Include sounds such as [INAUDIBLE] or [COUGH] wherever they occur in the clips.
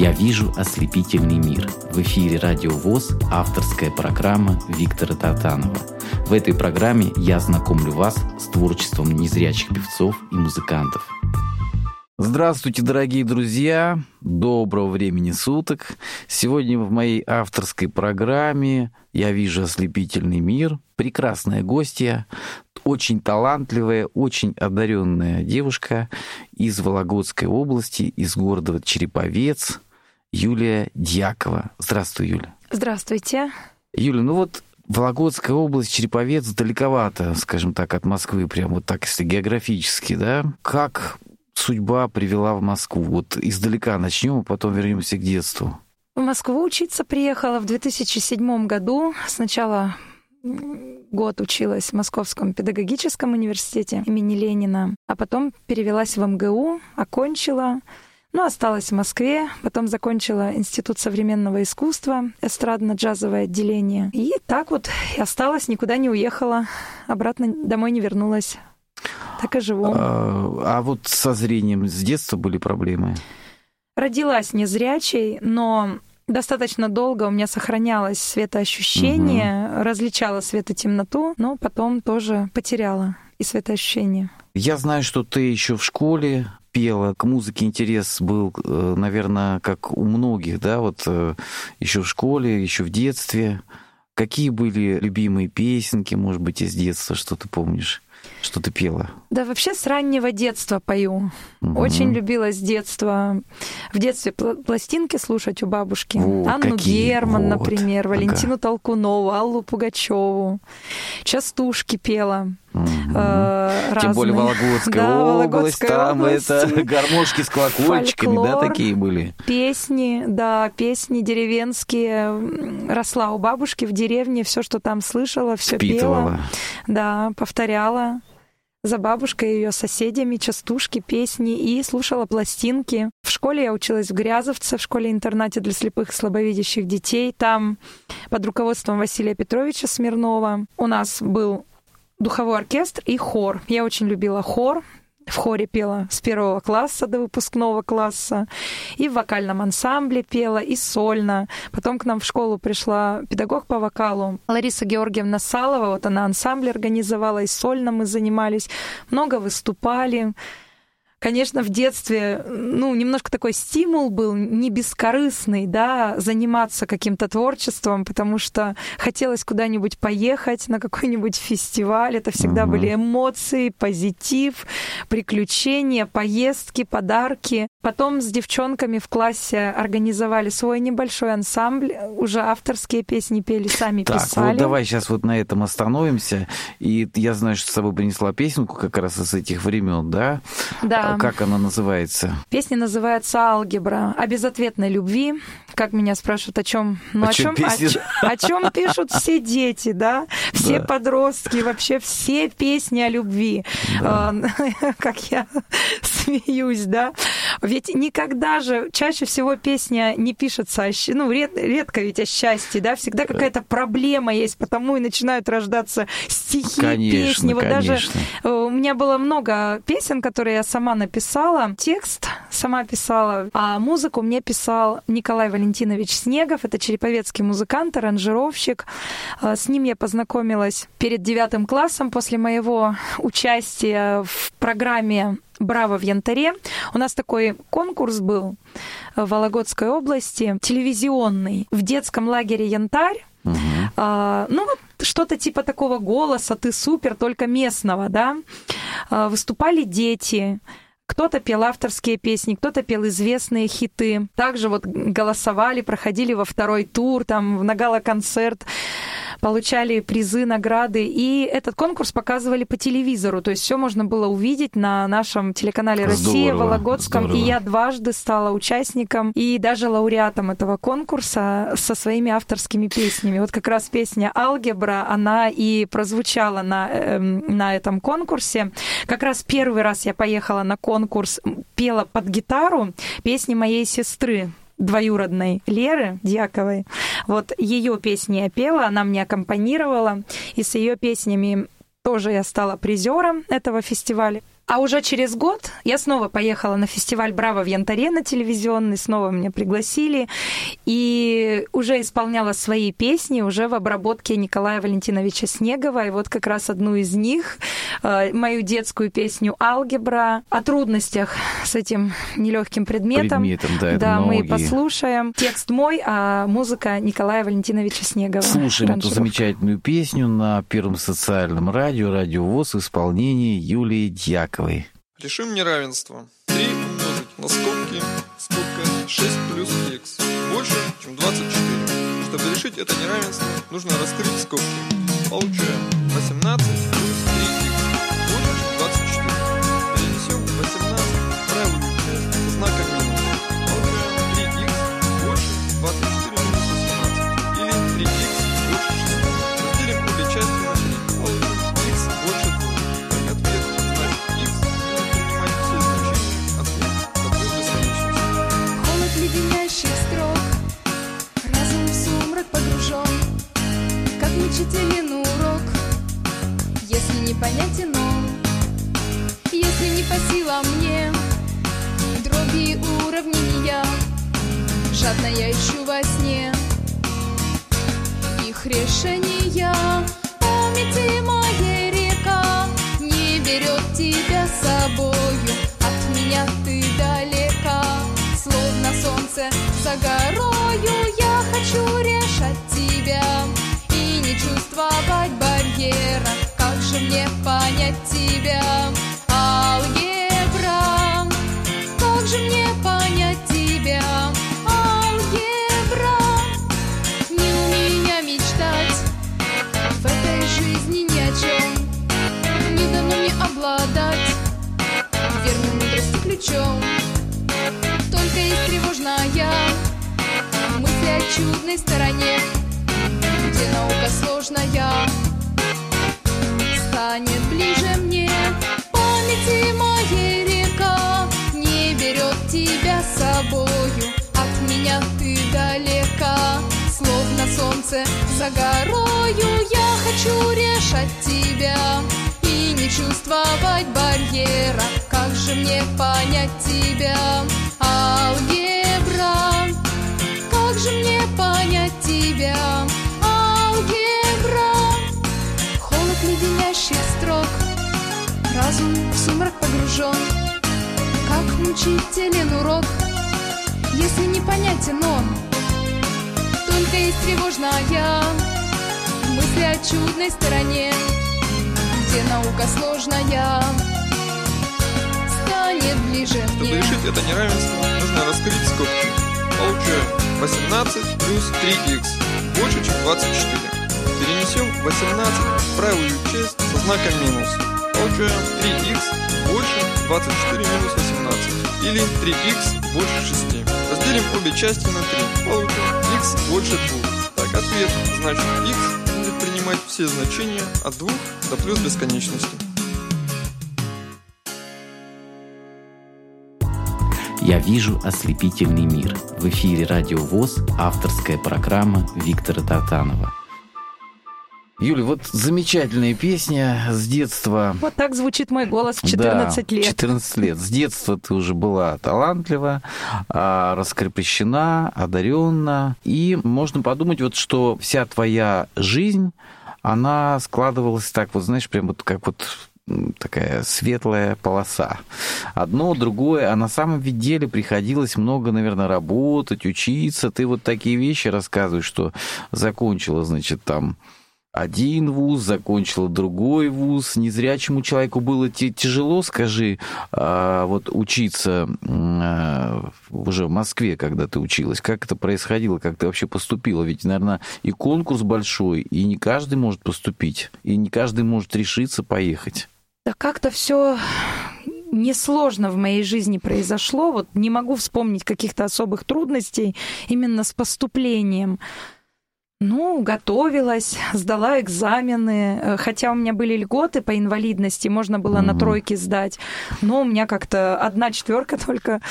Я вижу ослепительный мир. В эфире Радио ВОЗ авторская программа Виктора Татанова. В этой программе я знакомлю вас с творчеством незрячих певцов и музыкантов. Здравствуйте, дорогие друзья! Доброго времени суток! Сегодня в моей авторской программе «Я вижу ослепительный мир» прекрасная гостья, очень талантливая, очень одаренная девушка из Вологодской области, из города Череповец – Юлия Дьякова. Здравствуй, Юля. Здравствуйте. Юля, ну вот Вологодская область, Череповец далековато, скажем так, от Москвы, прям вот так, если географически, да? Как судьба привела в Москву? Вот издалека начнем, а потом вернемся к детству. В Москву учиться приехала в 2007 году. Сначала год училась в Московском педагогическом университете имени Ленина, а потом перевелась в МГУ, окончила, ну, осталась в Москве, потом закончила Институт современного искусства, эстрадно-джазовое отделение. И так вот и осталась, никуда не уехала, обратно домой не вернулась. Так и живу. А, а вот со зрением с детства были проблемы? Родилась незрячей, но достаточно долго у меня сохранялось светоощущение, угу. различала свет и темноту, но потом тоже потеряла и светоощущение. Я знаю, что ты еще в школе пела, к музыке интерес был, э, наверное, как у многих, да, вот э, еще в школе, еще в детстве. Какие были любимые песенки, может быть, из детства, что ты помнишь? Что ты пела? Да, вообще с раннего детства пою. Угу. Очень любила с детства. В детстве пластинки слушать у бабушки. О, Анну какие? Герман, вот. например, Валентину ага. Толкунову, Аллу Пугачеву. Частушки пела. Угу. Э, Тем более Вологодская да, область, там область. это [LAUGHS] гармошки с колокольчиками, Фольклор, да, такие были? Песни, да, песни деревенские. Росла у бабушки в деревне, все, что там слышала, все пела. Да, повторяла за бабушкой, ее соседями, частушки, песни и слушала пластинки. В школе я училась в Грязовце, в школе-интернате для слепых и слабовидящих детей. Там под руководством Василия Петровича Смирнова у нас был духовой оркестр и хор. Я очень любила хор, в хоре пела с первого класса до выпускного класса, и в вокальном ансамбле пела, и сольно. Потом к нам в школу пришла педагог по вокалу Лариса Георгиевна Салова, вот она ансамбль организовала, и сольно мы занимались, много выступали. Конечно, в детстве, ну, немножко такой стимул был, не бескорыстный, да, заниматься каким-то творчеством, потому что хотелось куда-нибудь поехать на какой-нибудь фестиваль. Это всегда угу. были эмоции, позитив, приключения, поездки, подарки. Потом с девчонками в классе организовали свой небольшой ансамбль, уже авторские песни пели, сами так, писали. вот давай сейчас вот на этом остановимся. И я знаю, что с собой принесла песенку как раз из этих времен, да? Да. Как она называется? Песня называется «Алгебра». О безответной любви. Как меня спрашивают, о чем? Ну, о, о чем, о, о чем пишут все дети, да? Все да. подростки, вообще все песни о любви. Да. [LAUGHS] Как я [LAUGHS] смеюсь, да? Ведь никогда же, чаще всего песня не пишется, о, ну, ред, редко ведь о счастье, да? Всегда какая-то проблема есть, потому и начинают рождаться стихи, конечно, песни. Вот конечно. даже у меня было много песен, которые я сама написала. Текст сама писала, а музыку мне писал Николай Валентинович Снегов. Это череповецкий музыкант, аранжировщик. А, с ним я познакомилась перед девятым классом после моего участия в программе «Браво в янтаре». У нас такой конкурс был в Вологодской области, телевизионный, в детском лагере «Янтарь». Угу. А, ну, вот что-то типа такого голоса «ты супер», только местного, да. А, выступали дети, кто-то пел авторские песни, кто-то пел известные хиты. Также вот голосовали, проходили во второй тур, там на гала-концерт получали призы, награды. И этот конкурс показывали по телевизору. То есть все можно было увидеть на нашем телеканале «Россия» в Вологодском. Здорово. И я дважды стала участником и даже лауреатом этого конкурса со своими авторскими песнями. Вот как раз песня «Алгебра», она и прозвучала на, э, на этом конкурсе. Как раз первый раз я поехала на конкурс, пела под гитару песни моей сестры двоюродной Леры Дьяковой. Вот ее песни я пела, она мне аккомпанировала, и с ее песнями тоже я стала призером этого фестиваля. А уже через год я снова поехала на фестиваль «Браво» в Янтаре на телевизионный, снова меня пригласили, и уже исполняла свои песни, уже в обработке Николая Валентиновича Снегова, и вот как раз одну из них, мою детскую песню «Алгебра», о трудностях с этим нелегким предметом. Предметом, да, да мы послушаем. Текст мой, а музыка Николая Валентиновича Снегова. Слушаем эту замечательную песню на Первом социальном радио, радио ВОЗ в исполнении Юлии Дьяковой. Решим неравенство. 3 умножить на скобки, скобка 6 плюс x больше, чем 24. Чтобы решить это неравенство, нужно раскрыть скобки. Получаем 18 Как мучителен урок? Если непонятен он Если не по силам мне Дроби уравнения Жадно я ищу во сне. Их решения Памяти моей река Не берет тебя с собою От меня ты далека Словно солнце за горою Я хочу решать тебя не чувствовать барьера. Как же мне понять тебя Алгебра? Как же мне понять тебя Алгебра? Не у меня мечтать В этой жизни ни о чем. Не дано мне обладать Верной мудрости ключом Только есть тревожная Мысли о чудной стороне Где наука сложная Станет ближе мне. Памяти моей река Не берет тебя с собою. От меня ты далека Словно солнце за горою. Я хочу решать тебя И не чувствовать барьера. Как же мне понять тебя Алгебра? Как же мне понять тебя леденящих строк Разум в сумрак погружен Как мучителен урок Если непонятен он Только есть тревожная Мысли о чудной стороне Где наука сложная Станет ближе Чтобы мне решить это неравенство, нужно раскрыть скобки. Получаем 18 плюс 3х больше, чем 24. Перенесем 18 в правую часть со знаком минус. Получаем 3х больше 24 минус 18. Или 3х больше 6. Разделим обе части на 3. Получим х больше 2. Так, ответ. Значит, х будет принимать все значения от 2 до плюс бесконечности. «Я вижу ослепительный мир». В эфире «Радио ВОЗ» авторская программа Виктора Тартанова. Юля, вот замечательная песня с детства. Вот так звучит мой голос в 14 Да, лет. 14 лет. С детства ты уже была талантлива, а, раскрепощена, одаренна. И можно подумать, вот, что вся твоя жизнь, она складывалась так, вот знаешь, прям вот как вот такая светлая полоса. Одно, другое, а на самом деле приходилось много, наверное, работать, учиться. Ты вот такие вещи рассказываешь, что закончила, значит, там один вуз, закончила другой вуз. Незрячему человеку было тяжело, скажи, а, вот учиться а, уже в Москве, когда ты училась. Как это происходило, как ты вообще поступила? Ведь, наверное, и конкурс большой, и не каждый может поступить, и не каждый может решиться поехать. Да как-то все несложно в моей жизни произошло. Вот не могу вспомнить каких-то особых трудностей именно с поступлением. Ну, готовилась, [LAUGHS] сдала экзамены, э, хотя у меня были льготы по инвалидности, можно было на Мгм. тройке сдать, но у меня как-то одна четверка [LAUGHS] только,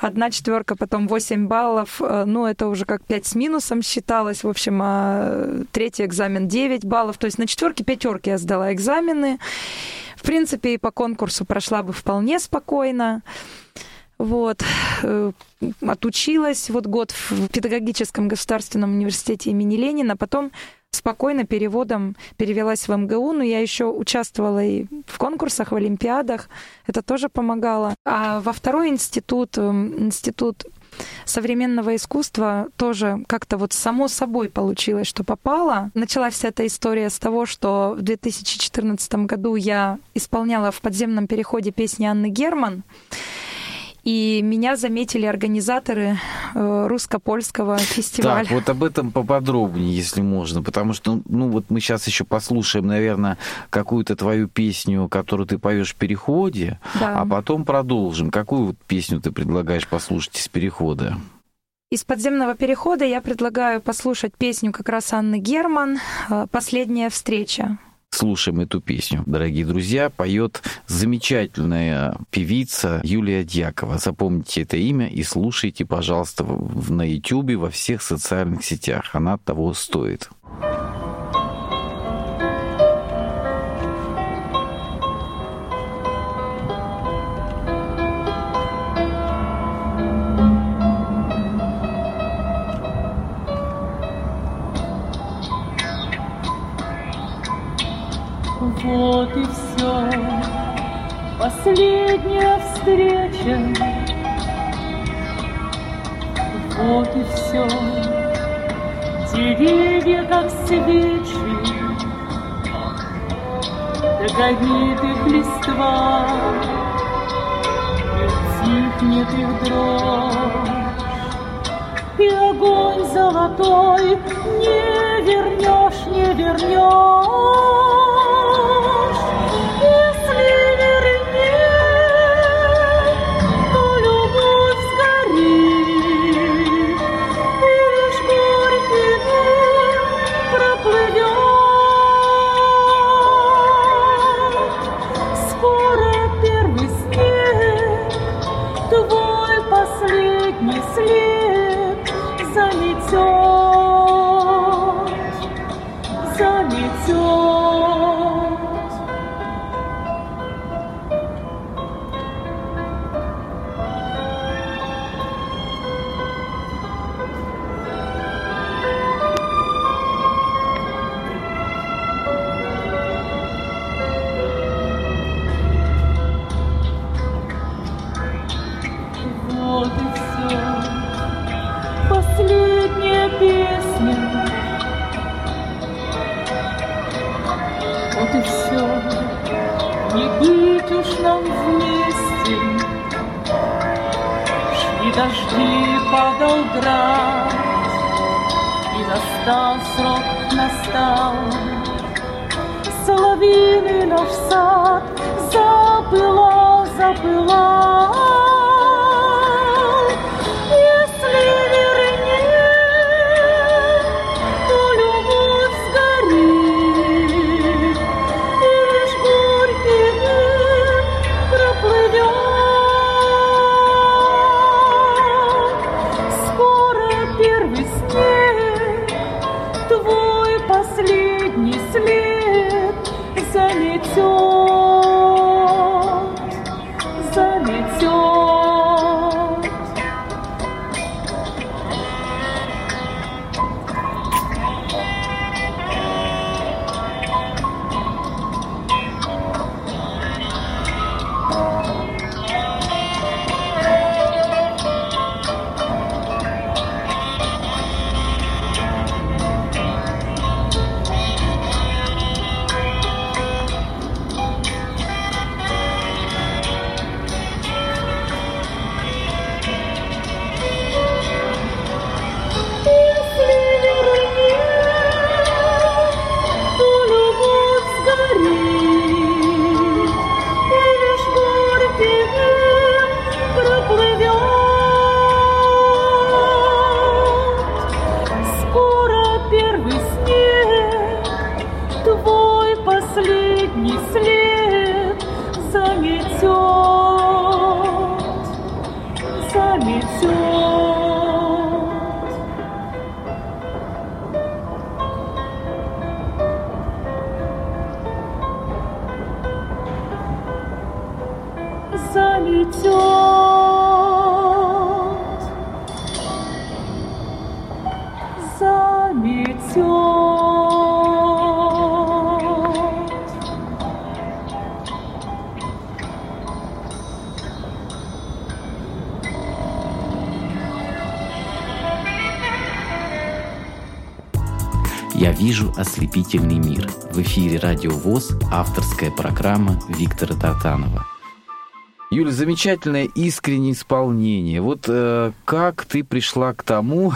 одна четверка, потом 8 баллов, э, ну, это уже как 5 с минусом считалось, в общем, а третий экзамен 9 баллов, то есть на четверке пятерки я сдала экзамены, В принципе, и по конкурсу прошла бы вполне спокойно. Вот. Э, отучилась вот год в педагогическом государственном университете имени Ленина, потом спокойно переводом перевелась в МГУ, но я еще участвовала и в конкурсах, в олимпиадах, это тоже помогало. А во второй институт, эм, институт современного искусства тоже как-то вот само собой получилось, что попала. Началась вся эта история с того, что в 2014 году я исполняла в подземном переходе песни Анны Герман. И меня заметили организаторы э, русско-польского фестиваля. Так, вот об этом поподробнее, если можно, потому что, ну, вот мы сейчас еще послушаем, наверное, какую-то твою песню, которую ты поешь в переходе, да. а потом продолжим. Какую вот песню ты предлагаешь послушать из перехода? Из подземного перехода я предлагаю послушать песню как раз Анны Герман «Последняя встреча». Слушаем эту песню. Дорогие друзья, поет замечательная певица Юлия Дьякова. Запомните это имя и слушайте, пожалуйста, на YouTube, во всех социальных сетях. Она того стоит. Вот и все, последняя встреча. Вот и все, деревья как свечи, Догорит их листва, тихнет их дрожь, И огонь золотой не вернешь, не вернешь. «Радио ВОЗ» авторская программа Виктора Тартанова. Юля, замечательное искреннее исполнение. Вот э, как ты пришла к тому,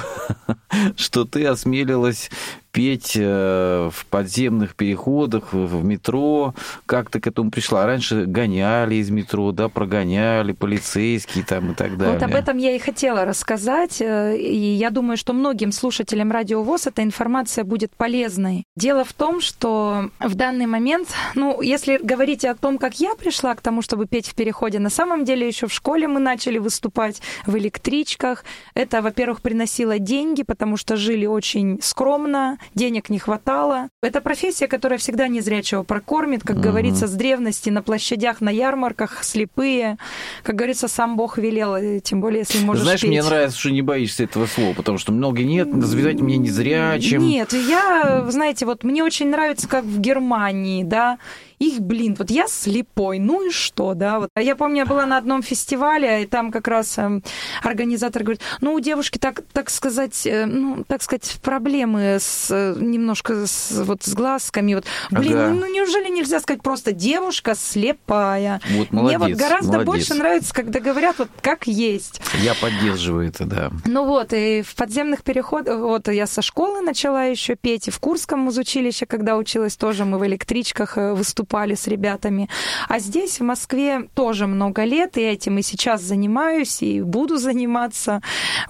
[LAUGHS] что ты осмелилась петь э, в подземных переходах, в метро. Как ты к этому пришла? Раньше гоняли из метро, да, прогоняли полицейские там и так далее. Вот об этом я и хотела рассказать. э, И я думаю, что многим слушателям Радио ВОЗ эта информация будет полезной. Дело в том, что в данный момент, ну, если говорить о том, как я пришла к тому, чтобы петь в переходе, на самом деле еще в школе мы начали выступать в электричках. Это, во-первых, приносило деньги, потому что жили очень скромно, денег не хватало. Это профессия, которая всегда незрячего прокормит, как Мгм. говорится, с древности на площадях, на ярмарках, слепые. Как говорится, сам Бог велел, тем более, если можешь Знаешь, петь. мне нравится, что не боишься этого слова, потому что многие нет, называйте меня незрячим. Нет, я, знаете, вот мне очень нравится, как в Германии, да, их, блин, вот я слепой, ну и что, да, вот. Я помню, я была на одном фестивале, и там как раз эм, организатор говорит, ну, у девушки, так, так сказать, э, ну, так сказать, проблемы с, э, немножко с, вот с глазками, вот, блин, Ага. ну, неужели нельзя сказать просто девушка слепая? Вот Мне вот молодец, гораздо молодец. больше нравится, когда говорят вот как есть. Я поддерживаю это, да. Ну вот, и в подземных переходах, вот я со школы начала еще петь, и в Курском музучилище, когда училась, тоже мы в электричках э, выступали с ребятами. А здесь, в Москве, тоже много лет, и этим и сейчас занимаюсь, и буду заниматься.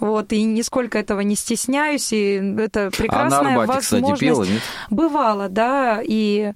Вот, и нисколько этого не стесняюсь, и это А на Арбате, Арбате, кстати, возможность. пела, нет? Бывало, да, и...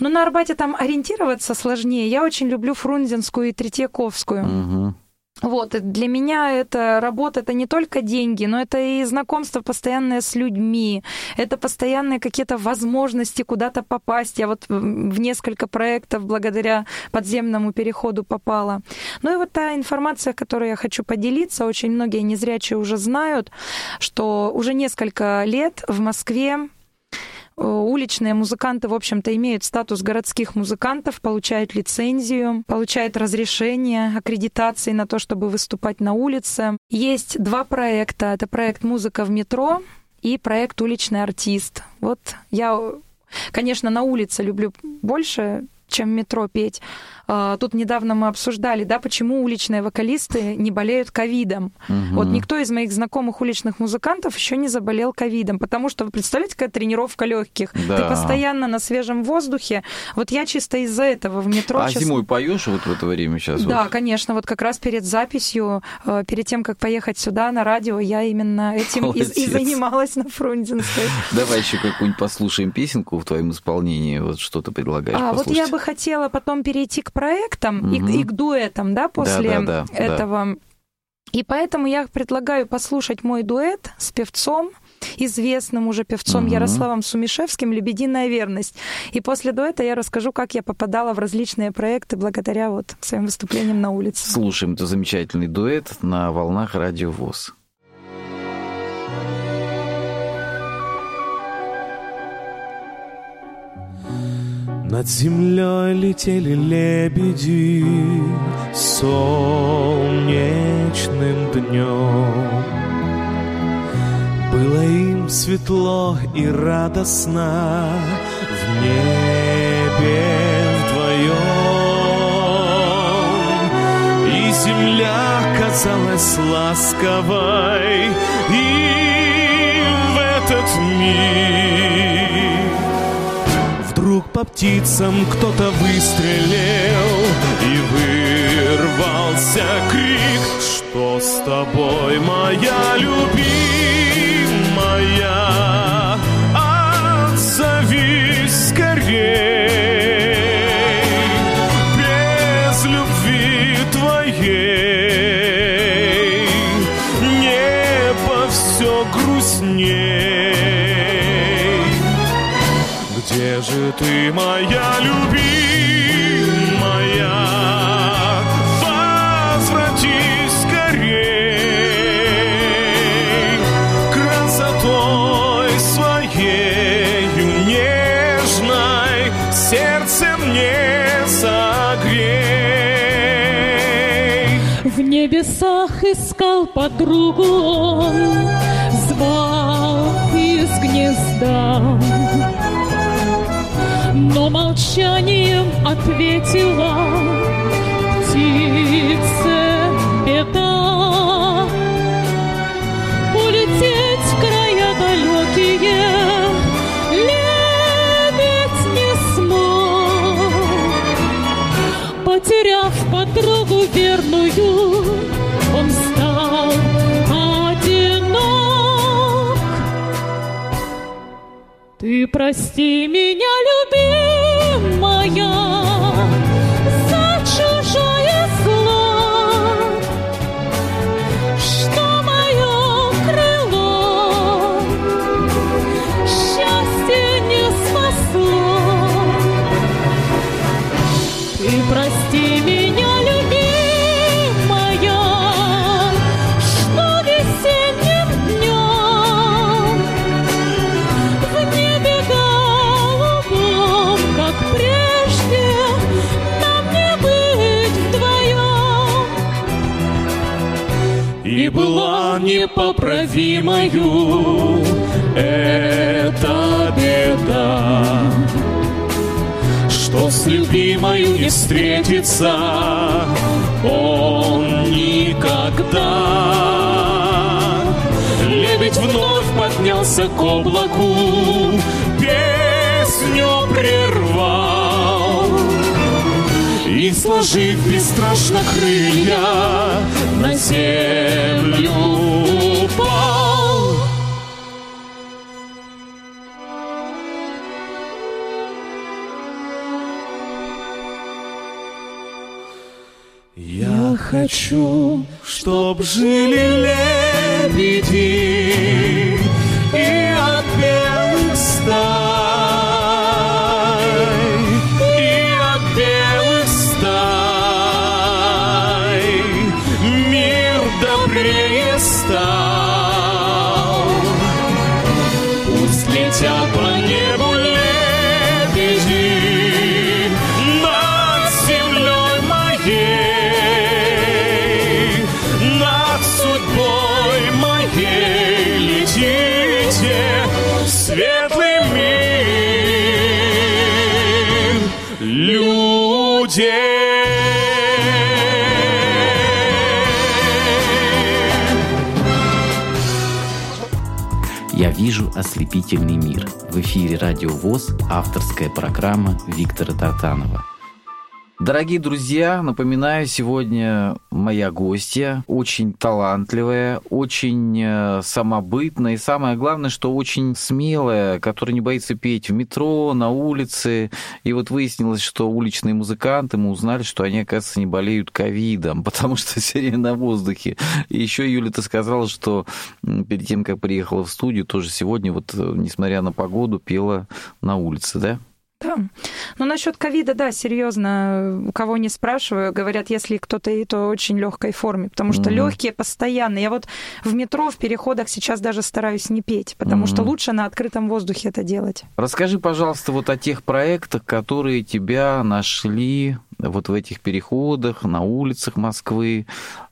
Но на Арбате там ориентироваться сложнее. Я очень люблю Фрунзенскую и Третьяковскую. Мгм. Вот, для меня это работа, это не только деньги, но это и знакомство постоянное с людьми, это постоянные какие-то возможности куда-то попасть. Я вот в несколько проектов благодаря подземному переходу попала. Ну и вот та информация, которой я хочу поделиться, очень многие незрячие уже знают, что уже несколько лет в Москве уличные музыканты, в общем-то, имеют статус городских музыкантов, получают лицензию, получают разрешение, аккредитации на то, чтобы выступать на улице. Есть два проекта. Это проект «Музыка в метро» и проект «Уличный артист». Вот я, конечно, на улице люблю больше, чем в метро петь. А, Тут недавно мы обсуждали, да, почему уличные вокалисты не болеют ковидом. Мгм. Вот никто из моих знакомых уличных музыкантов еще не заболел ковидом, потому что, вы представляете, какая тренировка легких? Да. Ты постоянно на свежем воздухе. Вот я чисто из-за этого в метро... А честно- зимой поешь вот в это время сейчас? Да, вот? конечно. Вот как раз перед записью, э, перед тем, как поехать сюда на радио, я именно этим и, и занималась на Фрунзенской. Давай еще какую-нибудь послушаем песенку в твоем исполнении. Вот что ты предлагаешь А вот послушать. я бы хотела потом перейти к проектам и, к- Мгм. и к дуэтам, да, после да, да. этого. И поэтому я предлагаю послушать мой дуэт с певцом, известным уже певцом Мгм. Ярославом Сумишевским «Лебединая верность». И после дуэта я расскажу, как я попадала в различные проекты благодаря вот своим выступлениям на улице. Слушаем этот замечательный дуэт на волнах радио ВОЗ. Над землей летели лебеди солнечным днем. Было им светло и радостно в небе вдвоем. И земля казалась ласковой им в этот миг. Вдруг по птицам кто-то выстрелил И вырвался крик Что с тобой, моя любимая же ты моя любимая, возвратись скорей красотой своей нежной сердце мне согрей. В небесах искал подругу он, звал из гнезда Молчанием ответила птице беда. Улететь в края далекие лебедь не смог. Потеряв подругу верную, он стал одинок. Ты прости меня, непоправимою эта беда, Что с любимою не встретится он никогда. Лебедь вновь поднялся к облаку, сложив бесстрашно крылья, на землю упал. Я хочу, чтоб жили лебеди ослепительный мир. В эфире Радио ВОЗ, авторская программа Виктора Тартанова. Дорогие друзья, напоминаю, сегодня моя гостья, очень талантливая, очень э, самобытная и самое главное, что очень смелая, которая не боится петь в метро, на улице. И вот выяснилось, что уличные музыканты, мы узнали, что они, оказывается, не болеют ковидом, [LAUGHS] потому что все время на воздухе. И еще, Юля, ты сказала, что перед тем, как приехала в студию, тоже сегодня, вот, э, несмотря на погоду, пела на улице, да? Да. Ну, насчет ковида, да, серьезно, кого не спрашиваю, говорят, если кто-то и то очень легкой форме, потому что Мгм. легкие постоянно. Я вот в метро, в переходах сейчас даже стараюсь не петь, потому что Мгм. лучше на открытом воздухе это делать. Расскажи, пожалуйста, вот о тех проектах, которые тебя нашли вот в этих переходах, на улицах Москвы,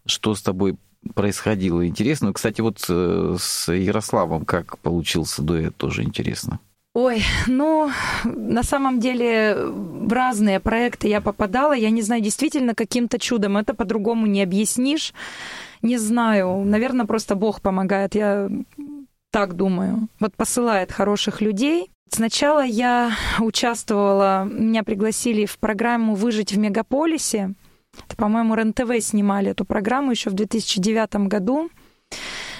что с тобой происходило. Интересно. Кстати, вот э, с Ярославом как получился дуэт, тоже интересно. Ой, ну, на самом деле в разные проекты я попадала. Я не знаю, действительно, каким-то чудом. Это по-другому не объяснишь. Не знаю. Наверное, просто Бог помогает. Я так думаю. Вот посылает хороших людей. Сначала я участвовала, меня пригласили в программу «Выжить в мегаполисе». Это, по-моему, РЕН-ТВ снимали эту программу еще в 2009 году.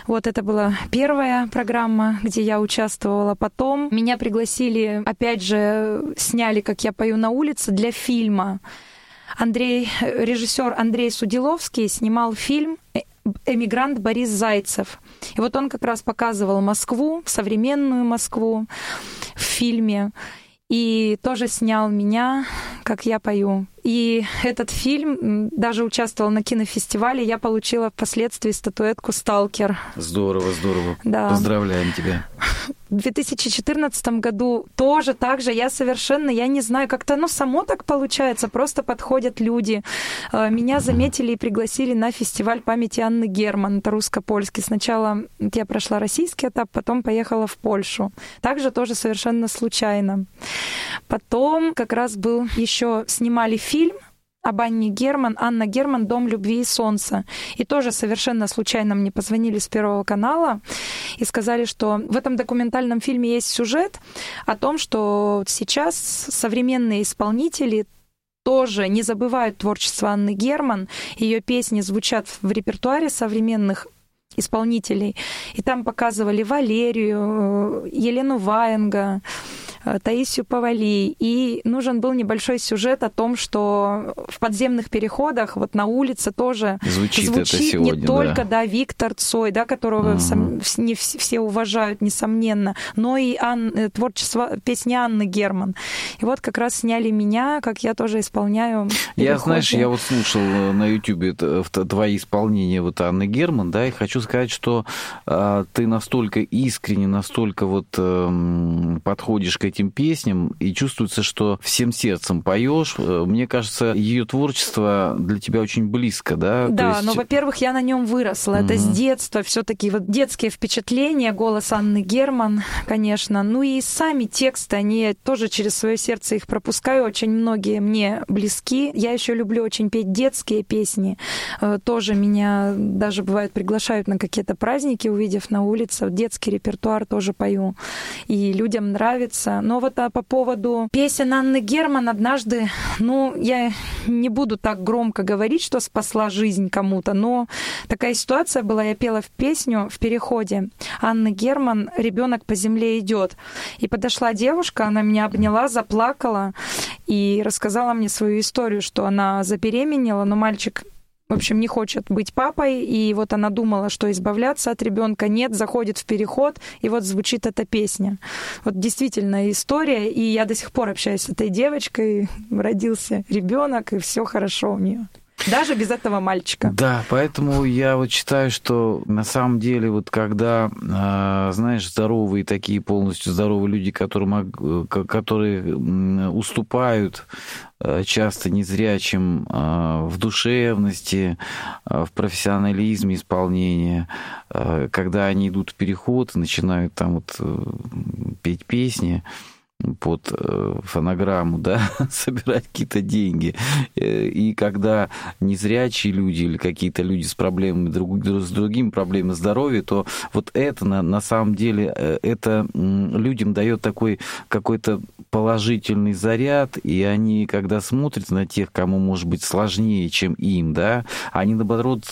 Вот это была первая программа, где я участвовала. Потом меня пригласили, опять же, сняли, как я пою на улице для фильма. Андрей, режиссер Андрей Судиловский снимал фильм «Э- «Эмигрант Борис Зайцев». И вот он как раз показывал Москву, современную Москву в фильме. И тоже снял меня, как я пою. И этот фильм даже участвовал на кинофестивале. Я получила впоследствии статуэтку «Сталкер». Здорово, здорово. Да. Поздравляем тебя. В 2014 году тоже так же я совершенно, я не знаю, как-то оно само так получается, просто подходят люди. Э, Меня заметили и пригласили на фестиваль памяти Анны Герман, это русско-польский. Сначала я прошла российский этап, потом поехала в Польшу. Также тоже совершенно случайно. Потом как раз был еще снимали фильм об Анне Герман, Анна Герман «Дом любви и солнца». И тоже совершенно случайно мне позвонили с Первого канала и сказали, что в этом документальном фильме есть сюжет о том, что сейчас современные исполнители тоже не забывают творчество Анны Герман. Ее песни звучат в репертуаре современных исполнителей. И там показывали Валерию, э, Елену Ваенга, Таисию Павали. И нужен был небольшой сюжет о том, что в подземных переходах, вот на улице тоже Звучит это звучит сегодня, не только да, Виктор Цой, да, которого Мгм. сам- не вс- все уважают, несомненно, но и Ан- э, творчество песни Анны Герман. И вот как раз сняли меня, как я тоже исполняю. Я, переходы. знаешь, я вот слушал э, на Ютубе твои исполнения вот Анны Герман, да, и хочу сказать, что а, ты настолько искренне, настолько вот эм, подходишь к этим песням, и чувствуется, что всем сердцем поешь. Э, Мне кажется, ее творчество для тебя очень близко, да? То Да, есть- но, во-первых, я на нем выросла. Это с детства все-таки вот детские впечатления, голос Анны Герман, конечно. Ну и сами тексты, они тоже через свое сердце их пропускаю. Очень многие мне близки. Я еще люблю очень петь детские песни. Э, Тоже меня даже бывает приглашают на какие-то праздники, увидев на улице. Детский репертуар тоже пою. И людям нравится. Но вот а, по поводу песен Анны Герман однажды, ну, я не буду так громко говорить, что спасла жизнь кому-то, но такая ситуация была. Я пела в песню в переходе. Анны Герман «Ребенок по земле идет». И подошла девушка, она меня обняла, заплакала и рассказала мне свою историю, что она забеременела, но мальчик в общем, не хочет быть папой, и вот она думала, что избавляться от ребенка нет, заходит в переход, и вот звучит эта песня. Вот действительно история, и я до сих пор общаюсь с этой девочкой, родился ребенок, и все хорошо у нее. Даже без этого мальчика. Да, поэтому я вот считаю, что на самом деле вот когда, а, знаешь, здоровые такие полностью здоровые люди, которые, к- которые уступают а, часто незрячим а, в душевности, а, в профессионализме исполнения, когда они идут в переход и начинают там вот э, петь песни, под э, фонограмму, да, [LAUGHS] собирать какие-то деньги. Э, И когда незрячие люди или какие-то люди с проблемами, друг- с другими проблемами здоровья, то вот это на, на самом деле, э, это людям дает такой какой-то положительный заряд, и они, когда смотрят на тех, кому может быть сложнее, чем им, да, они, наоборот,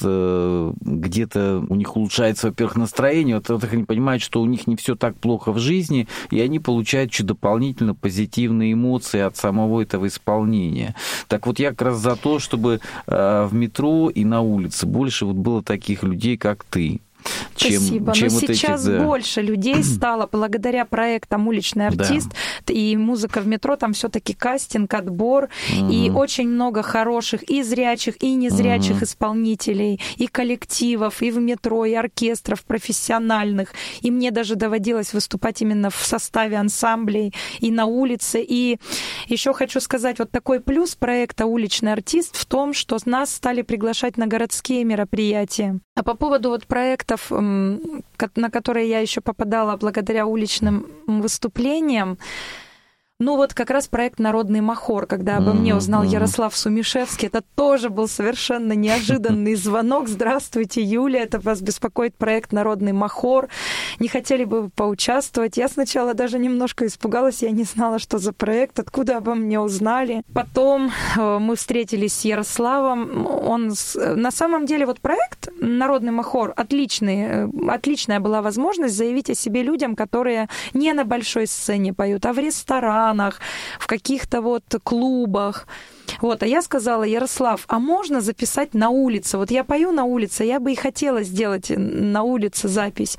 где-то у них улучшается, во-первых, настроение, вот во-вторых, они понимают, что у них не все так плохо в жизни, и они получают еще дополнительно позитивные эмоции от самого этого исполнения. Так вот, я как раз за то, чтобы э, в метро и на улице больше вот было таких людей, как ты. Чем, Спасибо. чем Но вот сейчас этих, да. больше людей [CLEARS THROAT] стало благодаря проектам «Уличный Да. артист» и «Музыка в метро». Там все таки кастинг, отбор. И Мгм. очень много хороших и зрячих, и незрячих Мгм. исполнителей, и коллективов, и в метро, и оркестров профессиональных. И мне даже доводилось выступать именно в составе ансамблей и на улице. И еще хочу сказать, вот такой плюс проекта «Уличный артист» в том, что нас стали приглашать на городские мероприятия. А по поводу вот проектов, на которые я еще попадала благодаря уличным выступлениям, ну вот как раз проект «Народный махор», когда обо мне узнал. Ярослав Сумишевский, это тоже был совершенно неожиданный [LAUGHS] звонок. Здравствуйте, Юля, это вас беспокоит проект «Народный махор». Не хотели бы вы поучаствовать? Я сначала даже немножко испугалась, я не знала, что за проект, откуда обо мне узнали. Потом э, мы встретились с Ярославом. Он на самом деле вот проект «Народный махор» отличный, э, отличная была возможность заявить о себе людям, которые не на большой сцене поют, а в ресторанах, в каких-то вот клубах. Вот, а я сказала, Ярослав, а можно записать на улице? Вот я пою на улице, я бы и хотела сделать на улице запись.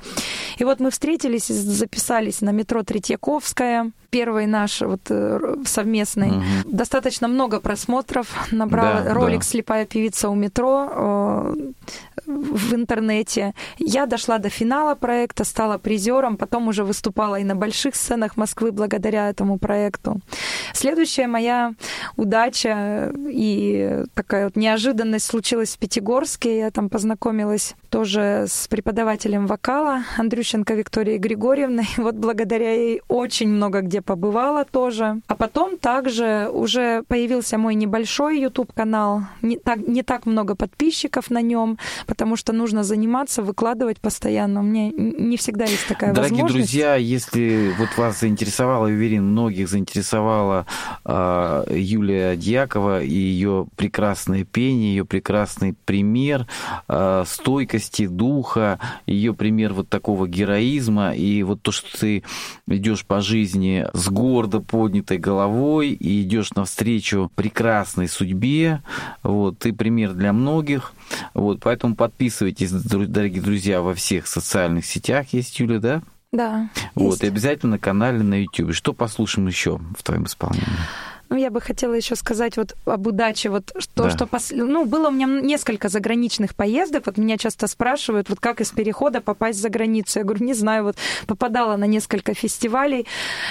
И вот мы встретились и записались на метро Третьяковская. первый наш вот э, совместный. Мгм. Достаточно много просмотров набрала Да, ролик да. «Слепая певица у метро» э, в интернете. Я дошла до финала проекта, стала призером, потом уже выступала и на больших сценах Москвы благодаря этому проекту. Следующая моя удача и такая вот неожиданность случилась в Пятигорске. Я там познакомилась тоже с преподавателем вокала Андрющенко Викторией Григорьевной. [LAUGHS] Вот благодаря ей очень много где побывала тоже. А потом также уже появился мой небольшой YouTube-канал. Не так, не так много подписчиков на нем, потому что нужно заниматься, выкладывать постоянно. У меня не всегда есть такая Дорогие возможность. друзья, если вот вас заинтересовала, я уверен, многих заинтересовала а, Юлия Дьякова и ее прекрасное пение, ее прекрасный пример а, стойкости духа, ее пример вот такого героизма, и вот то, что ты идешь по жизни с гордо поднятой головой и идешь навстречу прекрасной судьбе, вот, ты пример для многих, вот, поэтому подписывайтесь, дорогие друзья, во всех социальных сетях есть Юля, да? Да. Вот, есть. и обязательно на канале на YouTube. Что послушаем еще в твоем исполнении? Ну, я бы хотела еще сказать вот об удаче. Вот то, Да. что пос- ну, было у меня несколько заграничных поездок. Вот меня часто спрашивают, вот как из перехода попасть за границу. Я говорю, не знаю, вот попадала на несколько фестивалей.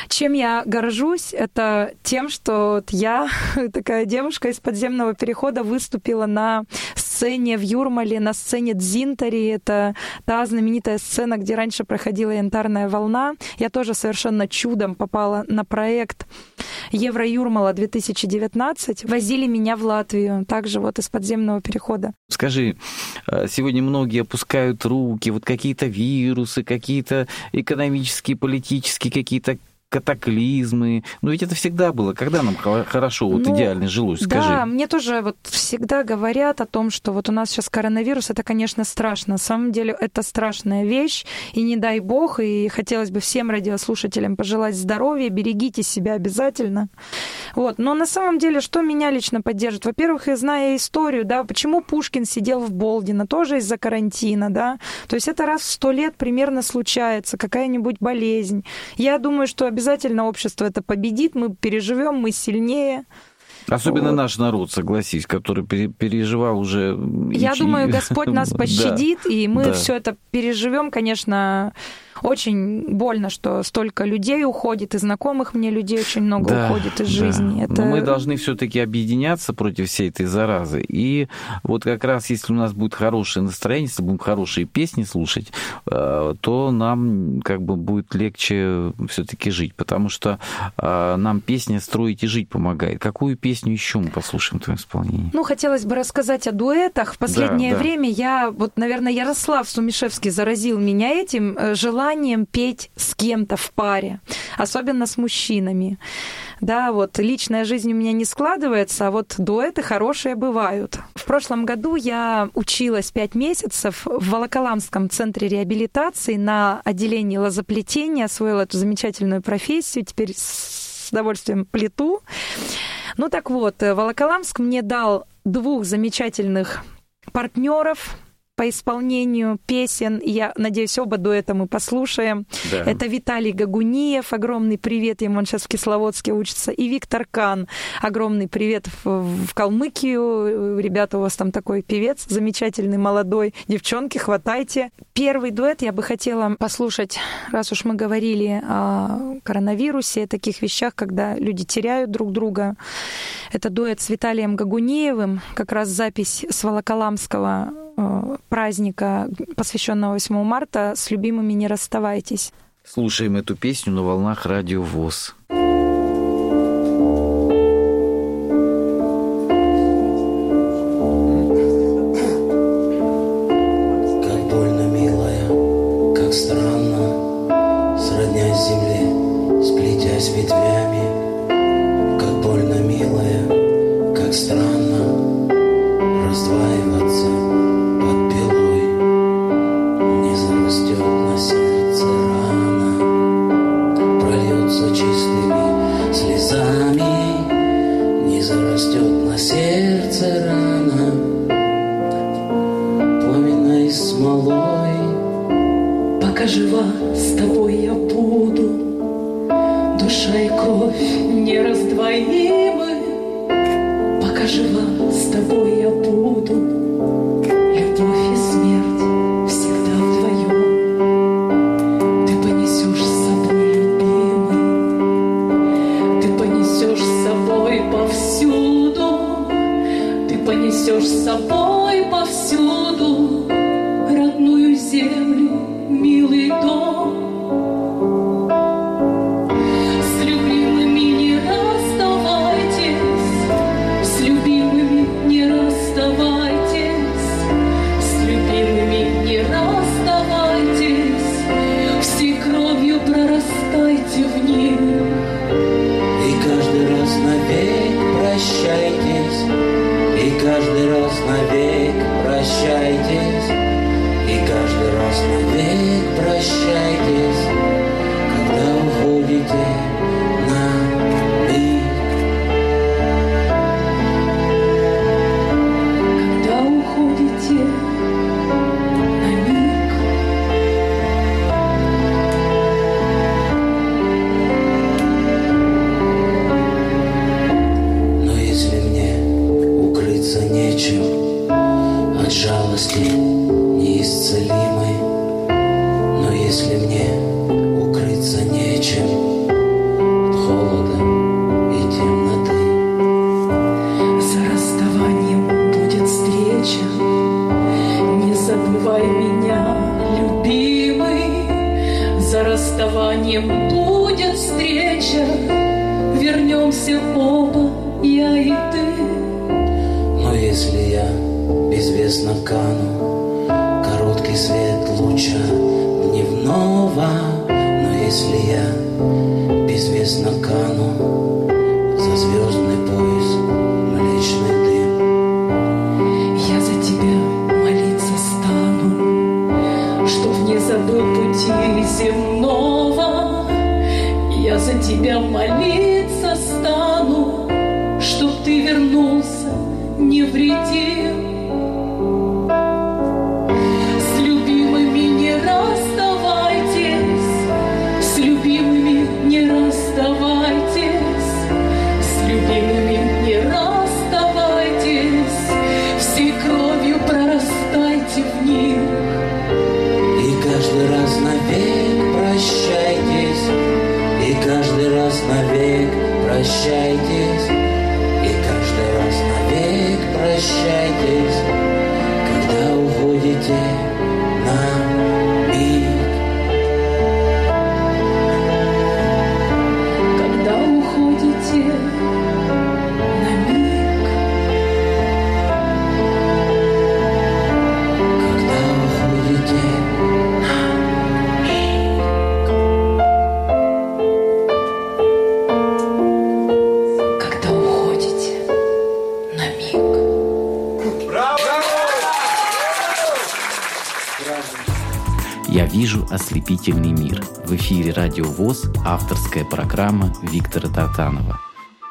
Чем я горжусь, это тем, что вот я, [LAUGHS] такая девушка из подземного перехода, выступила на сцене в Юрмале, на сцене Дзинтари. Это та знаменитая сцена, где раньше проходила янтарная волна. Я тоже совершенно чудом попала на проект Евро-Юрмала 2019. Возили меня в Латвию, также вот из подземного перехода. Скажи, э, сегодня многие опускают руки, вот какие-то вирусы, какие-то экономические, политические, какие-то катаклизмы. Но ведь это всегда было. Когда нам хо- хорошо, вот Ну, идеально жилось, скажи. Да, мне тоже вот всегда говорят о том, что вот у нас сейчас коронавирус, это, конечно, страшно. На самом деле это страшная вещь, и не дай бог, и хотелось бы всем радиослушателям пожелать здоровья, берегите себя обязательно. Вот. Но на самом деле, что меня лично поддержит? Во-первых, я знаю историю, да, почему Пушкин сидел в Болдино, тоже из-за карантина, да. То есть это раз в сто лет примерно случается, какая-нибудь болезнь. Я думаю, что обязательно общество это победит, мы переживем, мы сильнее. Особенно Вот. наш народ, согласись, который пере- переживал уже... Я и- думаю, [LAUGHS] Господь нас Да. пощадит, и мы да. все это переживем. Конечно, очень больно, что столько людей уходит, и знакомых мне людей очень много Да, уходит из да. жизни. Это... Но мы должны все-таки объединяться против всей этой заразы. И вот как раз если у нас будет хорошее настроение, если будем хорошие песни слушать, э, то нам как бы будет легче все-таки жить, потому что э, нам песня строить и жить помогает. Какую песню еще мы послушаем в твоем исполнении? Ну, хотелось бы рассказать о дуэтах. В последнее да. время я, вот, наверное, Ярослав Сумишевский заразил меня этим э, желанием петь с кем-то в паре, особенно с мужчинами. Да, вот личная жизнь у меня не складывается, а вот дуэты хорошие бывают. В прошлом году я училась пять месяцев в Волоколамском центре реабилитации на отделении лозоплетения, освоила эту замечательную профессию, теперь с удовольствием плету. Ну так вот, э, Волоколамск мне дал двух замечательных партнеров по исполнению песен. Я надеюсь, оба дуэта мы послушаем. Да. Это Виталий Гагуниев, огромный привет, ему он сейчас в Кисловодске учится, и Виктор Кан, огромный привет в, в Калмыкию. Ребята, у вас там такой певец замечательный, молодой. Девчонки, хватайте. Первый дуэт я бы хотела послушать, раз уж мы говорили о коронавирусе, о таких вещах, когда люди теряют друг друга. Это дуэт с Виталием Гагуниевым, как раз запись с Волоколамского праздника, посвященного 8 марта, с любимыми не расставайтесь. Слушаем эту песню на волнах радио ВОЗ. Как больно, милая, как странно, Сроднясь земле, сплетясь ветвями. 解 эфире Радио ВОЗ авторская программа Виктора Тартанова.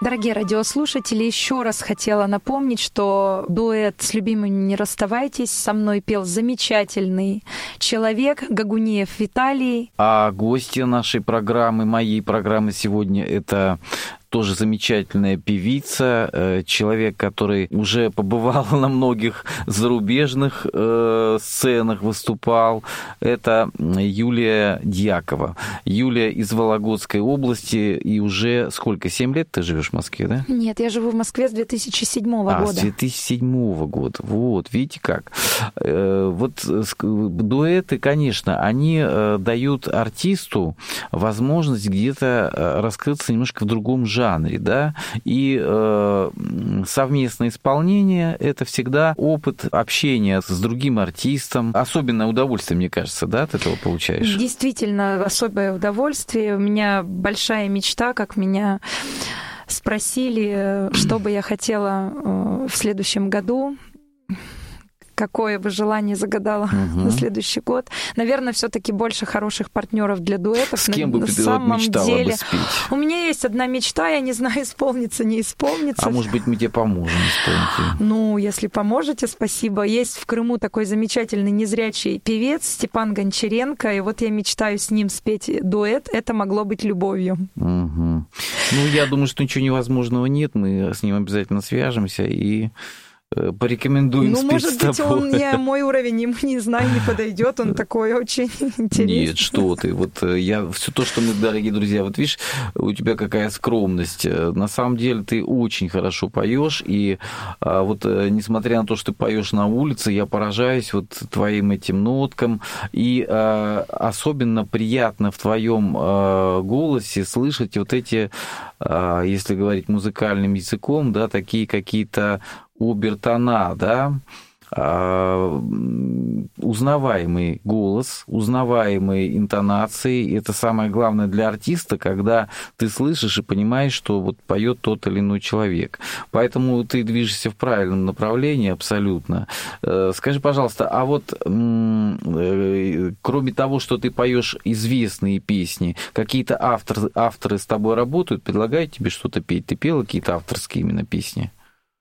Дорогие радиослушатели, еще раз хотела напомнить, что дуэт с любимыми не расставайтесь. Со мной пел замечательный человек Гагунеев Виталий. А гости нашей программы, моей программы сегодня, это тоже замечательная певица, э, человек, который уже побывал [LAUGHS] на многих зарубежных э, сценах, выступал. Это Юлия Дьякова. Юлия из Вологодской области, и уже сколько, 7 лет ты живешь в Москве, да? Нет, я живу в Москве с 2007 А, года. с 2007 года. Вот, видите как. Э, Вот дуэты, конечно, они дают артисту возможность где-то раскрыться немножко в другом жанре, да, и э, совместное исполнение – это всегда опыт общения с другим артистом. Особенное удовольствие, мне кажется, да, от этого получаешь? Действительно, особое удовольствие. У меня большая мечта, как меня спросили, э, что бы я хотела э, в следующем году. Какое бы желание загадала [LAUGHS] Мгм. на следующий год. Наверное, все-таки больше хороших партнеров для дуэтов. С На- кем бы на ты вот самом мечтала деле. бы спеть? У меня есть одна мечта, я не знаю, [LAUGHS] исполнится, не исполнится. А может быть, мы тебе поможем исполнить? Ну, если поможете, спасибо. Есть в Крыму такой замечательный незрячий певец Степан Гончаренко, и вот я мечтаю с ним спеть дуэт. Это могло быть любовью. Мгм. Ну, я думаю, что ничего невозможного нет. Мы с ним обязательно свяжемся и порекомендуем ну, может быть, он не мой уровень, ему не знаю, не подойдет. Он такой очень [LAUGHS] интересный. Нет, что ты. Вот э, я все то, что мы, дорогие друзья, вот видишь, у тебя какая скромность. Э, На самом деле ты очень хорошо поешь, и а, вот э, несмотря на то, что ты поешь на улице, я поражаюсь вот твоим этим ноткам, и а, особенно приятно в твоем а, голосе слышать вот эти, если говорить музыкальным языком, да, такие какие-то обертона, да, а, узнаваемый голос, узнаваемые интонации. Это самое главное для артиста, когда ты слышишь и понимаешь, что вот поет тот или иной человек. Поэтому ты движешься в правильном направлении абсолютно. Э, Скажи, пожалуйста, а вот э, кроме того, что ты поешь известные песни, какие-то авторы, авторы с тобой работают, предлагают тебе что-то петь? Ты пела какие-то авторские именно песни?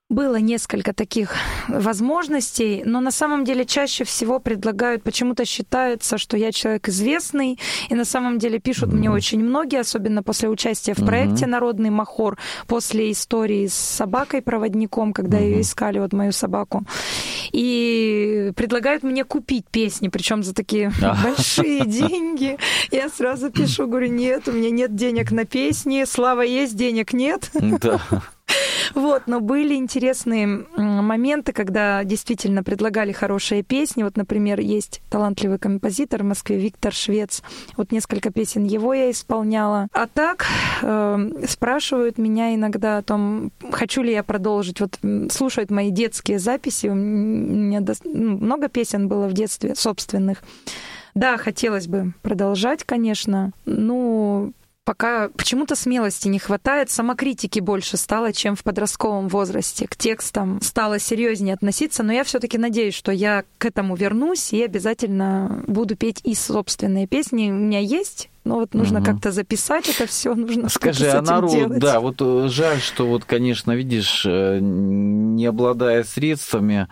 Было несколько таких возможностей, но на самом деле чаще всего предлагают, почему-то считается, что я человек известный, и на самом деле пишут мне Мгм. очень многие, особенно после участия в проекте «Народный махор», после истории с собакой-проводником, когда Мгм. ее искали, вот мою собаку. И предлагают мне купить песни, причем за такие [LAUGHS] большие деньги. Я сразу пишу, говорю, нет, у меня нет денег на песни, слава есть, денег нет. Да. Вот, но были интересные моменты, когда действительно предлагали хорошие песни. Вот, например, есть талантливый композитор в Москве Виктор Швец. Вот несколько песен его я исполняла. А так э, спрашивают меня иногда о том, хочу ли я продолжить. Вот слушают мои детские записи. У меня дос- ну, много песен было в детстве собственных. Да, хотелось бы продолжать, конечно. Ну, пока почему-то смелости не хватает, самокритики больше стало, чем в подростковом возрасте. К текстам стало серьезнее относиться, но я все-таки надеюсь, что я к этому вернусь и обязательно буду петь и собственные песни. У меня есть, но вот нужно Мгм. как-то записать это все, нужно Скажи, а народ, делать. да, вот э, жаль, что вот, конечно, видишь, э, не обладая средствами,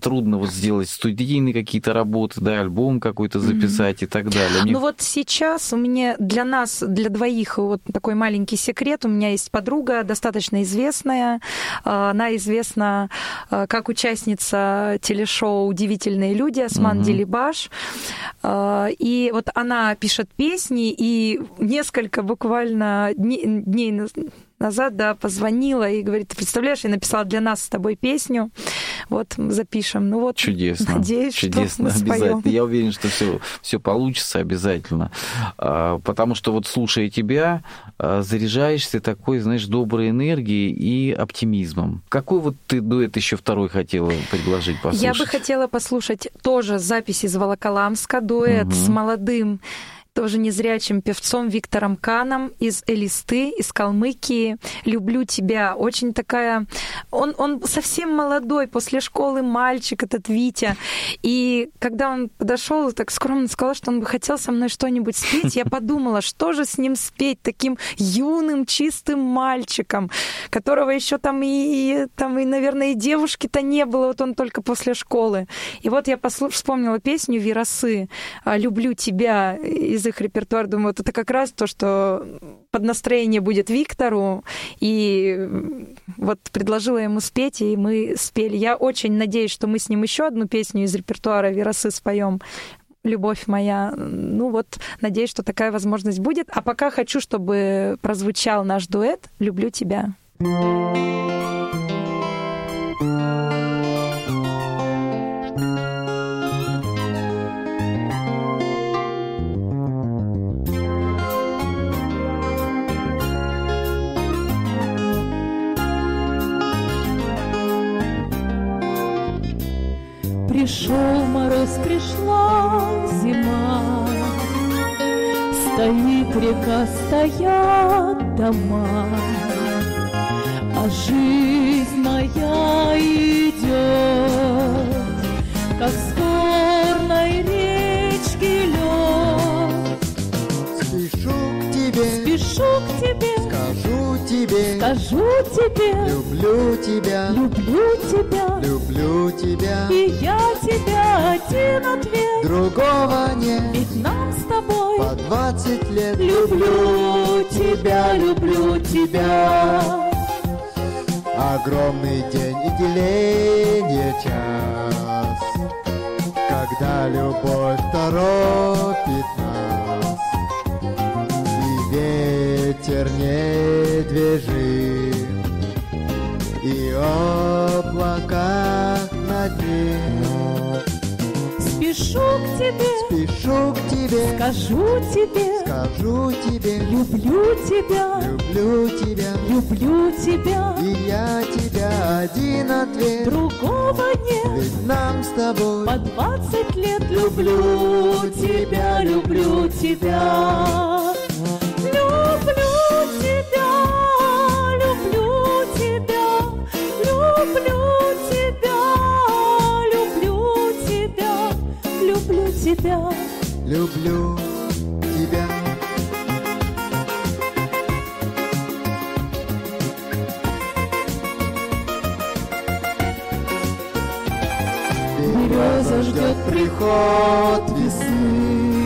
трудно вот сделать студийные какие-то работы, да, альбом какой-то записать и так далее. Мне Ну вот сейчас у меня для нас, для двоих, вот такой маленький секрет. У меня есть подруга, достаточно известная. А, Она известна а, как участница телешоу «Удивительные люди» Осман Мгм. Делибаш. А, И вот она пишет песни, и несколько буквально дней, назад, да, позвонила и говорит, ты представляешь, я написала для нас с тобой песню, вот запишем. Ну вот, Чудесно. надеюсь, Чудесно, что мы обязательно. споем. Я уверен, что все, все получится обязательно. А, Потому что вот слушая тебя, а, заряжаешься такой, знаешь, доброй энергией и оптимизмом. Какой вот ты дуэт еще второй хотела предложить послушать? Я бы хотела послушать тоже запись из Волоколамска, дуэт Мгм. с молодым тоже незрячим певцом Виктором Каном из Элисты, из Калмыкии. «Люблю тебя». Очень такая... Он, он совсем молодой, после школы мальчик этот Витя. И когда он подошел, так скромно сказал, что он бы хотел со мной что-нибудь спеть, я подумала, что же с ним спеть таким юным, чистым мальчиком, которого еще там и, там и, наверное, и девушки-то не было, вот он только после школы. И вот я послу- вспомнила песню Вирасы «Люблю тебя» из их репертуара. Думаю, вот это как раз то, что под настроение будет Виктору. И вот предложила ему спеть, и мы спели. Я очень надеюсь, что мы с ним еще одну песню из репертуара Вирасы споем. Любовь моя. Ну вот, надеюсь, что такая возможность будет. А пока хочу, чтобы прозвучал наш дуэт «Люблю тебя». Пришел мороз, пришла зима, Стоит река, стоят дома, А жизнь моя идет как с горной речки лед. Скажу тебе, люблю тебя, люблю тебя, люблю тебя. и я тебя один ответ. Другого нет, Ведь нам с тобой по двадцать лет люблю тебя, люблю тебя. Огромный день и деление час, Когда любовь торопит ветер не движим, И облака над ним. Спешу к тебе, Спешу к тебе, скажу тебе, скажу тебе, люблю тебя, люблю тебя, люблю тебя. И я тебя один ответ, Другого нет, ведь нам с тобой по двадцать лет люблю тебя, люблю тебя. Приход весны,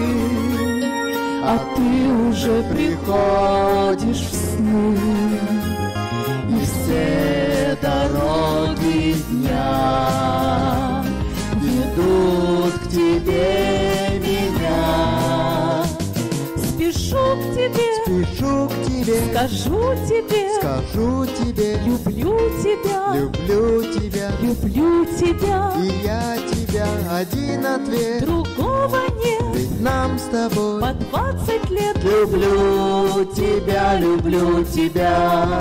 А ты уже приходишь к тебе, Спешу к тебе, скажу тебе, скажу тебе, люблю тебя, люблю тебя, люблю тебя. и я тебя. Один ответ, Другого нет, ведь нам с тобой. По двадцать лет. Люблю тебя, люблю тебя.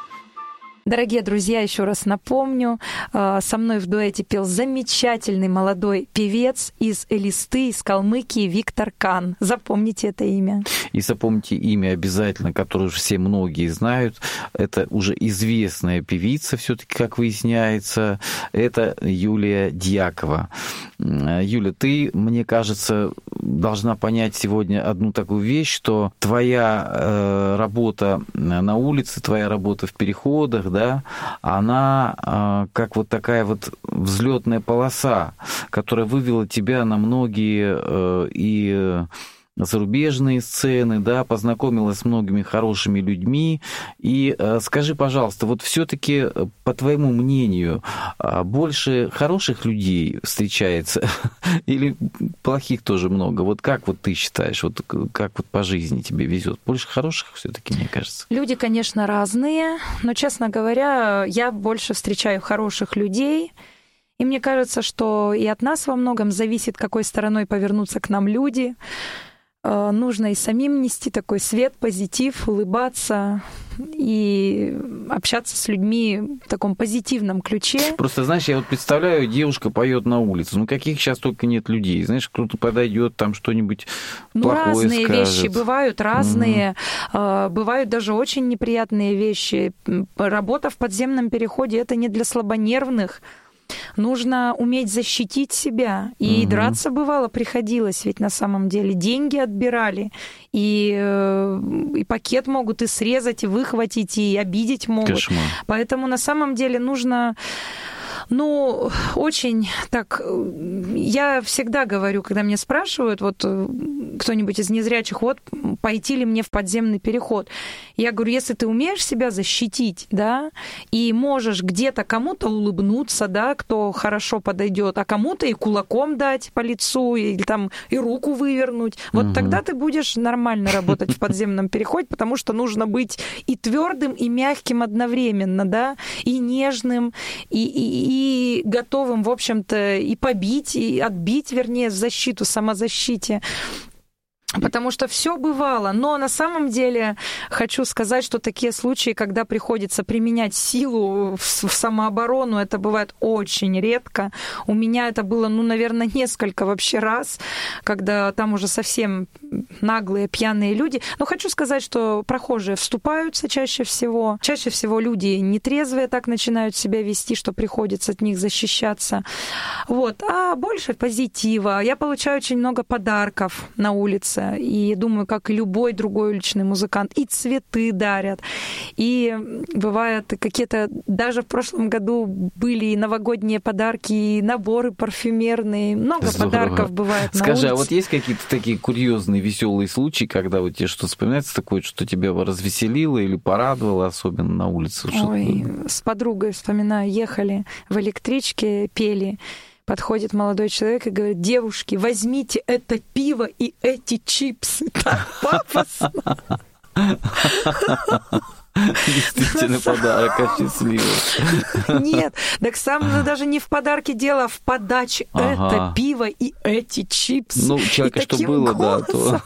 Дорогие друзья, еще раз напомню, э, со мной в дуэте пел замечательный молодой певец из Элисты, из Калмыкии Виктор Кан. Запомните это имя. И запомните имя обязательно, которое уже все многие знают. Это уже известная певица, все-таки, как выясняется. Это Юлия Дьякова. Юля, ты, мне кажется, должна понять сегодня одну такую вещь, что твоя э, работа на улице, твоя работа в переходах, да, она э, как вот такая вот взлетная полоса, которая вывела тебя на многие э, и зарубежные сцены, да, познакомилась с многими хорошими людьми. И э, скажи, пожалуйста, вот все-таки, по твоему мнению, а, больше хороших людей встречается [LAUGHS] или плохих тоже много? Вот как вот ты считаешь, вот как вот по жизни тебе везет? Больше хороших все-таки, мне кажется. Люди, конечно, разные, но, честно говоря, я больше встречаю хороших людей. И мне кажется, что и от нас во многом зависит, какой стороной повернутся к нам люди. Э, Нужно и самим нести такой свет, позитив, улыбаться и общаться с людьми в таком позитивном ключе. Просто, знаешь, я вот представляю, девушка поет на улице. Ну, каких сейчас только нет людей. Знаешь, кто-то подойдет, там что-нибудь Ну, плохое разные скажет. вещи бывают, разные. Э, Бывают даже очень неприятные вещи. Работа в подземном переходе это не для слабонервных. Нужно уметь защитить себя. И Мгм. драться бывало приходилось, ведь на самом деле деньги отбирали. И, э, и пакет могут и срезать, и выхватить, и обидеть могут. Кошмар. Поэтому на самом деле нужно ну, очень так... Я всегда говорю, когда меня спрашивают, вот э, кто-нибудь из незрячих, вот пойти ли мне в подземный переход. Я говорю, если ты умеешь себя защитить, да, и можешь где-то кому-то улыбнуться, да, кто хорошо подойдет, а кому-то и кулаком дать по лицу, или там и руку вывернуть, вот Мгм. тогда ты будешь нормально работать в подземном переходе, потому что нужно быть и твердым, и мягким одновременно, да, и нежным, и, и- и готовым, в общем-то, и побить, и отбить, вернее, в защиту, самозащите. Потому что все бывало. Но на самом деле хочу сказать, что такие случаи, когда приходится применять силу в, самооборону, это бывает очень редко. У меня это было, ну, наверное, несколько вообще раз, когда там уже совсем наглые, пьяные люди. Но хочу сказать, что прохожие вступаются чаще всего. Чаще всего люди нетрезвые так начинают себя вести, что приходится от них защищаться. Вот. А больше позитива. Я получаю очень много подарков на улице. И думаю, как и любой другой уличный музыкант. И цветы дарят. И бывают какие-то... Даже в прошлом году были и новогодние подарки, и наборы парфюмерные. Много Здорово. подарков бывает Скажи, на а улице. вот есть какие-то такие курьезные, веселые случаи, когда вот тебе что-то вспоминается такое, что тебя развеселило или порадовало, особенно на улице? Ой, с подругой вспоминаю, ехали в электричке, пели. Подходит молодой человек и говорит, девушки, возьмите это пиво и эти чипсы. [LAUGHS] Так пафосно. [LAUGHS] Действительно подарок осчастливил. Нет, так сам даже не в подарке дело, а в подаче это пиво и эти чипсы. Ну, человека что было, да, то...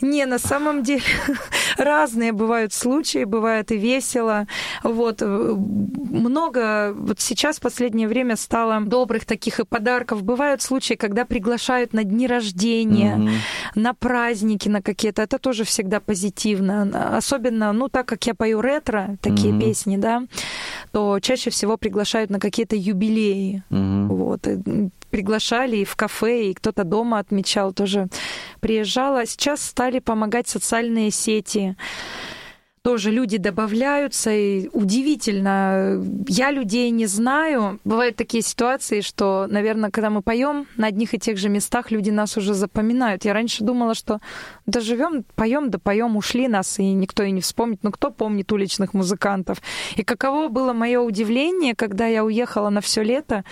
Не, на самом деле [LAUGHS] разные бывают случаи, бывает и весело. Вот э, много, вот сейчас в последнее время стало добрых таких и подарков. Бывают случаи, когда приглашают на дни рождения, на праздники, на какие-то. Это тоже всегда позитивно. Особенно, ну, так как я пою ретро, такие Мгм. песни, да, то чаще всего приглашают на какие-то юбилеи. Мгм. Вот. и, приглашали и в кафе, и кто-то дома отмечал, тоже приезжала. Сейчас стали помогать социальные сети. Тоже люди добавляются, и удивительно. Я людей не знаю. Бывают такие ситуации, что, наверное, когда мы поем на одних и тех же местах, люди нас уже запоминают. Я раньше думала, что да живем, поем, да поем, ушли нас, и никто и не вспомнит. Ну, кто помнит уличных музыкантов? И каково было мое удивление, когда я уехала на все лето,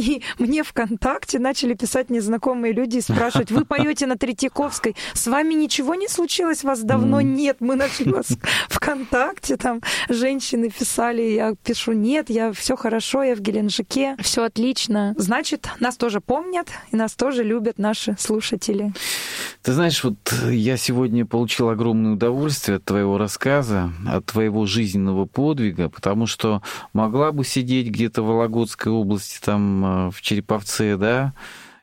и мне ВКонтакте начали писать незнакомые люди и спрашивать, вы поете на Третьяковской, с вами ничего не случилось, вас давно нет, мы нашли вас ВКонтакте, там женщины писали, я пишу, нет, я все хорошо, я в Геленджике, все отлично. Значит, нас тоже помнят, и нас тоже любят наши слушатели. Ты знаешь, вот я сегодня получил огромное удовольствие от твоего рассказа, от твоего жизненного подвига, потому что могла бы сидеть где-то в Вологодской области, там, в Череповце, да,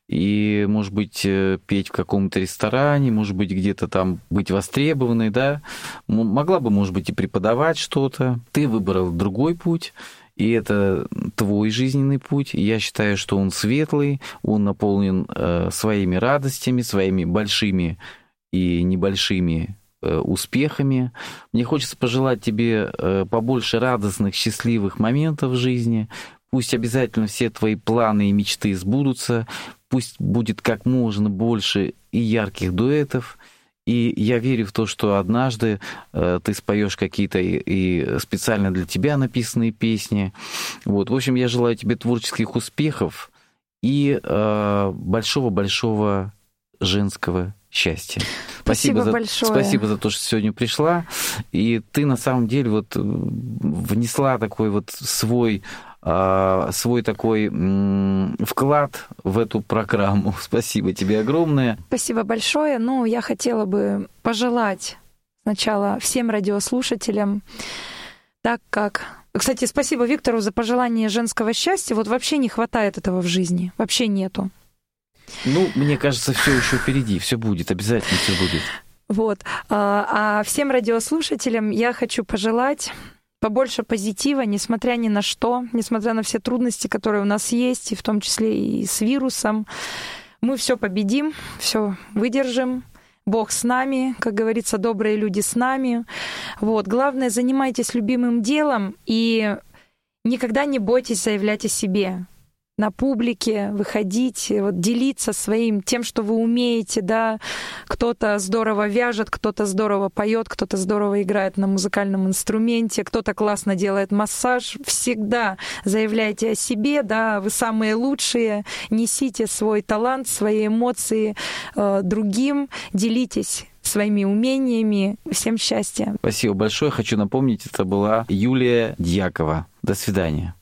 и, может быть, э, петь в каком-то ресторане, может быть, где-то там быть востребованной, да, могла бы, может быть, и преподавать что-то. Ты выбрал другой путь, и это твой жизненный путь. Я считаю, что он светлый, он наполнен э, своими радостями, своими большими и небольшими э, успехами. Мне хочется пожелать тебе э, побольше радостных, счастливых моментов в жизни. Пусть обязательно все твои планы и мечты сбудутся. Пусть будет как можно больше и ярких дуэтов. И я верю в то, что однажды э, ты споешь какие-то и, и специально для тебя написанные песни. Вот. В общем, я желаю тебе творческих успехов и э, большого-большого женского счастья. Спасибо за, большое. Спасибо за то, что сегодня пришла. И ты на самом деле вот э, внесла такой вот свой свой такой вклад в эту программу. [LAUGHS] Спасибо тебе огромное. Спасибо большое. Ну, я хотела бы пожелать сначала всем радиослушателям, так как... Кстати, спасибо Виктору за пожелание женского счастья. Вот вообще не хватает этого в жизни. Вообще нету. Ну, мне кажется, все еще впереди, все будет, обязательно все будет. Вот. А а всем радиослушателям я хочу пожелать побольше позитива, несмотря ни на что, несмотря на все трудности, которые у нас есть, и в том числе и с вирусом. Мы все победим, все выдержим. Бог с нами, как говорится, добрые люди с нами. Вот. Главное, занимайтесь любимым делом и никогда не бойтесь заявлять о себе. На публике, выходить, вот, делиться своим тем, что вы умеете, да. Кто-то здорово вяжет, кто-то здорово поет, кто-то здорово играет на музыкальном инструменте, кто-то классно делает массаж. Всегда заявляйте о себе, да, вы самые лучшие, несите свой талант, свои эмоции э, другим, делитесь своими умениями. Всем счастья. Спасибо большое. Хочу напомнить, это была Юлия Дьякова. До свидания.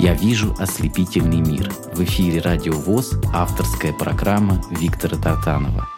Я вижу ослепительный мир. В эфире Радио ВОЗ авторская программа Виктора Тартанова.